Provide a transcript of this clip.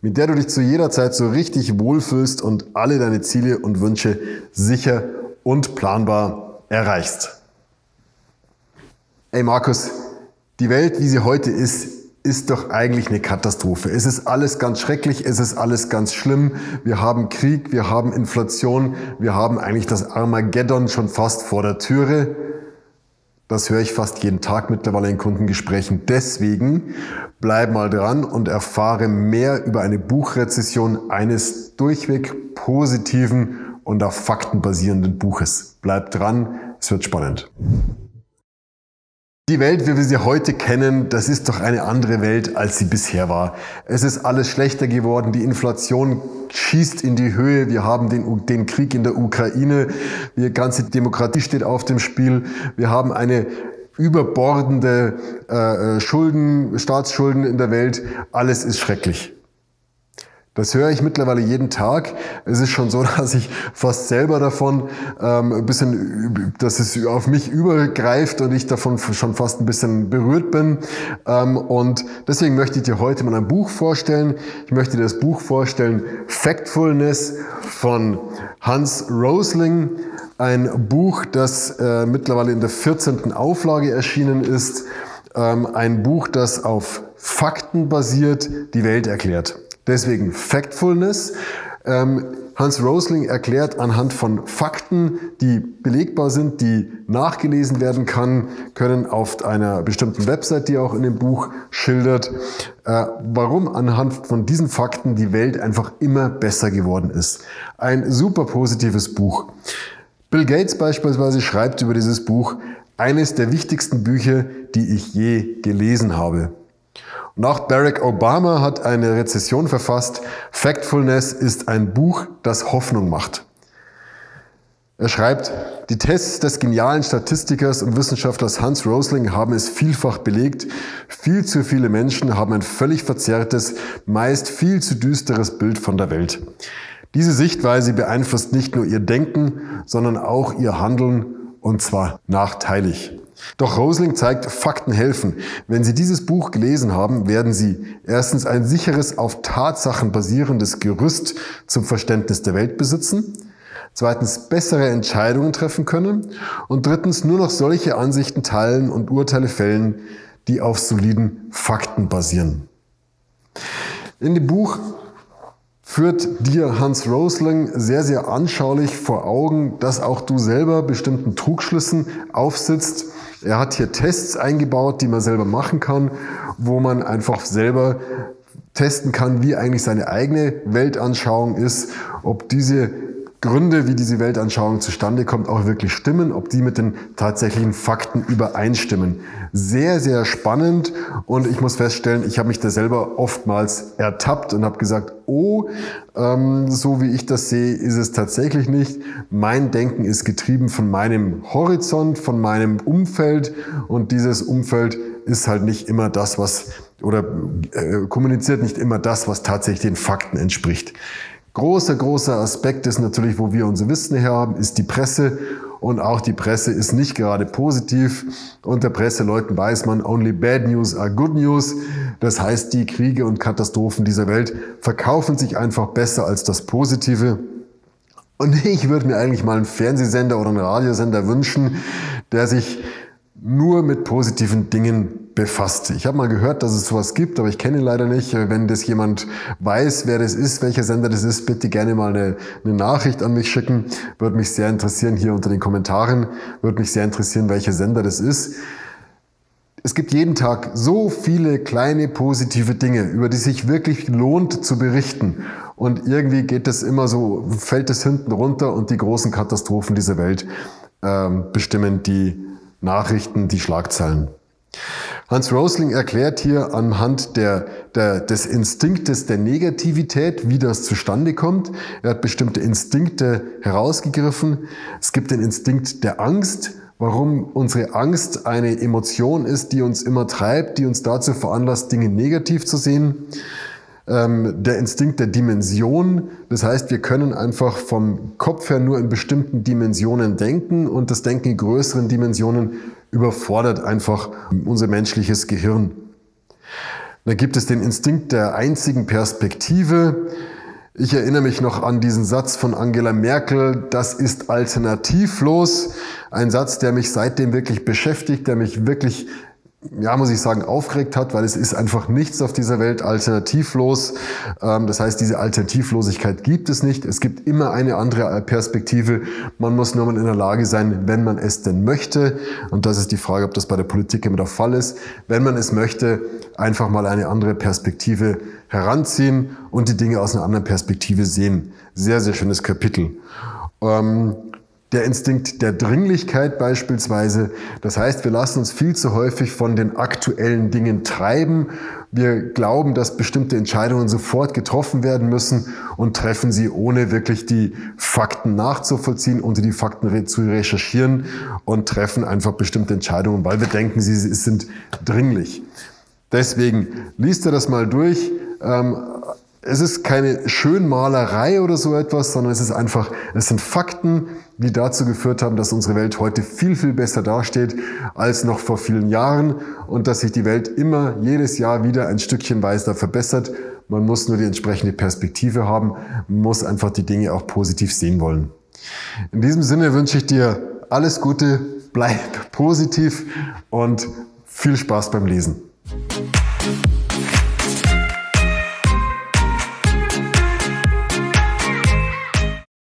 mit der du dich zu jeder Zeit so richtig wohlfühlst und alle deine Ziele und Wünsche sicher und planbar erreichst. Ey Markus, die Welt, wie sie heute ist, ist doch eigentlich eine Katastrophe. Es ist alles ganz schrecklich, es ist alles ganz schlimm. Wir haben Krieg, wir haben Inflation, wir haben eigentlich das Armageddon schon fast vor der Türe. Das höre ich fast jeden Tag mittlerweile in Kundengesprächen. Deswegen bleib mal dran und erfahre mehr über eine Buchrezession eines durchweg positiven und auf Fakten basierenden Buches. Bleib dran, es wird spannend. Die Welt, wie wir sie heute kennen, das ist doch eine andere Welt, als sie bisher war. Es ist alles schlechter geworden, die Inflation schießt in die Höhe, wir haben den, den Krieg in der Ukraine, die ganze Demokratie steht auf dem Spiel, wir haben eine überbordende äh, äh Schulden, Staatsschulden in der Welt, alles ist schrecklich. Das höre ich mittlerweile jeden Tag. Es ist schon so, dass ich fast selber davon ähm, ein bisschen, dass es auf mich übergreift und ich davon schon fast ein bisschen berührt bin. Ähm, und deswegen möchte ich dir heute mal ein Buch vorstellen. Ich möchte dir das Buch vorstellen, Factfulness von Hans Rosling. Ein Buch, das äh, mittlerweile in der 14. Auflage erschienen ist. Ähm, ein Buch, das auf Fakten basiert, die Welt erklärt. Deswegen Factfulness. Ähm, Hans Rosling erklärt anhand von Fakten, die belegbar sind, die nachgelesen werden kann, können auf einer bestimmten Website, die er auch in dem Buch schildert, äh, warum anhand von diesen Fakten die Welt einfach immer besser geworden ist. Ein super positives Buch. Bill Gates beispielsweise schreibt über dieses Buch, eines der wichtigsten Bücher, die ich je gelesen habe. Und auch Barack Obama hat eine Rezession verfasst. Factfulness ist ein Buch, das Hoffnung macht. Er schreibt, die Tests des genialen Statistikers und Wissenschaftlers Hans Rosling haben es vielfach belegt. Viel zu viele Menschen haben ein völlig verzerrtes, meist viel zu düsteres Bild von der Welt. Diese Sichtweise beeinflusst nicht nur ihr Denken, sondern auch ihr Handeln und zwar nachteilig. Doch Rosling zeigt, Fakten helfen. Wenn Sie dieses Buch gelesen haben, werden Sie erstens ein sicheres, auf Tatsachen basierendes Gerüst zum Verständnis der Welt besitzen, zweitens bessere Entscheidungen treffen können und drittens nur noch solche Ansichten teilen und Urteile fällen, die auf soliden Fakten basieren. In dem Buch führt dir Hans Rosling sehr, sehr anschaulich vor Augen, dass auch du selber bestimmten Trugschlüssen aufsitzt er hat hier Tests eingebaut, die man selber machen kann, wo man einfach selber testen kann, wie eigentlich seine eigene Weltanschauung ist, ob diese Gründe, wie diese Weltanschauung zustande kommt, auch wirklich stimmen, ob die mit den tatsächlichen Fakten übereinstimmen. Sehr, sehr spannend und ich muss feststellen, ich habe mich da selber oftmals ertappt und habe gesagt, oh, ähm, so wie ich das sehe, ist es tatsächlich nicht. Mein Denken ist getrieben von meinem Horizont, von meinem Umfeld und dieses Umfeld ist halt nicht immer das, was oder äh, kommuniziert nicht immer das, was tatsächlich den Fakten entspricht. Großer, großer Aspekt ist natürlich, wo wir unser Wissen her haben, ist die Presse. Und auch die Presse ist nicht gerade positiv. Unter Presseleuten weiß man, only bad news are good news. Das heißt, die Kriege und Katastrophen dieser Welt verkaufen sich einfach besser als das Positive. Und ich würde mir eigentlich mal einen Fernsehsender oder einen Radiosender wünschen, der sich nur mit positiven Dingen befasst. Ich habe mal gehört, dass es sowas gibt, aber ich kenne ihn leider nicht. Wenn das jemand weiß, wer das ist, welcher Sender das ist, bitte gerne mal eine, eine Nachricht an mich schicken. Würde mich sehr interessieren hier unter den Kommentaren. Würde mich sehr interessieren, welcher Sender das ist. Es gibt jeden Tag so viele kleine positive Dinge, über die sich wirklich lohnt zu berichten. Und irgendwie geht das immer so, fällt es hinten runter und die großen Katastrophen dieser Welt ähm, bestimmen die Nachrichten, die Schlagzeilen. Hans Rosling erklärt hier anhand der, der, des Instinktes der Negativität, wie das zustande kommt. Er hat bestimmte Instinkte herausgegriffen. Es gibt den Instinkt der Angst, warum unsere Angst eine Emotion ist, die uns immer treibt, die uns dazu veranlasst, Dinge negativ zu sehen. Ähm, der Instinkt der Dimension, das heißt, wir können einfach vom Kopf her nur in bestimmten Dimensionen denken und das Denken in größeren Dimensionen überfordert einfach unser menschliches Gehirn. Da gibt es den Instinkt der einzigen Perspektive. Ich erinnere mich noch an diesen Satz von Angela Merkel, das ist alternativlos. Ein Satz, der mich seitdem wirklich beschäftigt, der mich wirklich ja, muss ich sagen, aufgeregt hat, weil es ist einfach nichts auf dieser Welt alternativlos. Ähm, das heißt, diese Alternativlosigkeit gibt es nicht. Es gibt immer eine andere Perspektive. Man muss nur mal in der Lage sein, wenn man es denn möchte. Und das ist die Frage, ob das bei der Politik immer der Fall ist. Wenn man es möchte, einfach mal eine andere Perspektive heranziehen und die Dinge aus einer anderen Perspektive sehen. Sehr, sehr schönes Kapitel. Der Instinkt der Dringlichkeit beispielsweise. Das heißt, wir lassen uns viel zu häufig von den aktuellen Dingen treiben. Wir glauben, dass bestimmte Entscheidungen sofort getroffen werden müssen und treffen sie, ohne wirklich die Fakten nachzuvollziehen, und die Fakten zu recherchieren und treffen einfach bestimmte Entscheidungen, weil wir denken, sie sind dringlich. Deswegen liest ihr das mal durch. Ähm, es ist keine Schönmalerei oder so etwas, sondern es ist einfach, es sind Fakten, die dazu geführt haben, dass unsere Welt heute viel, viel besser dasteht als noch vor vielen Jahren und dass sich die Welt immer jedes Jahr wieder ein Stückchen weiter verbessert. Man muss nur die entsprechende Perspektive haben, man muss einfach die Dinge auch positiv sehen wollen. In diesem Sinne wünsche ich dir alles Gute, bleib positiv und viel Spaß beim Lesen.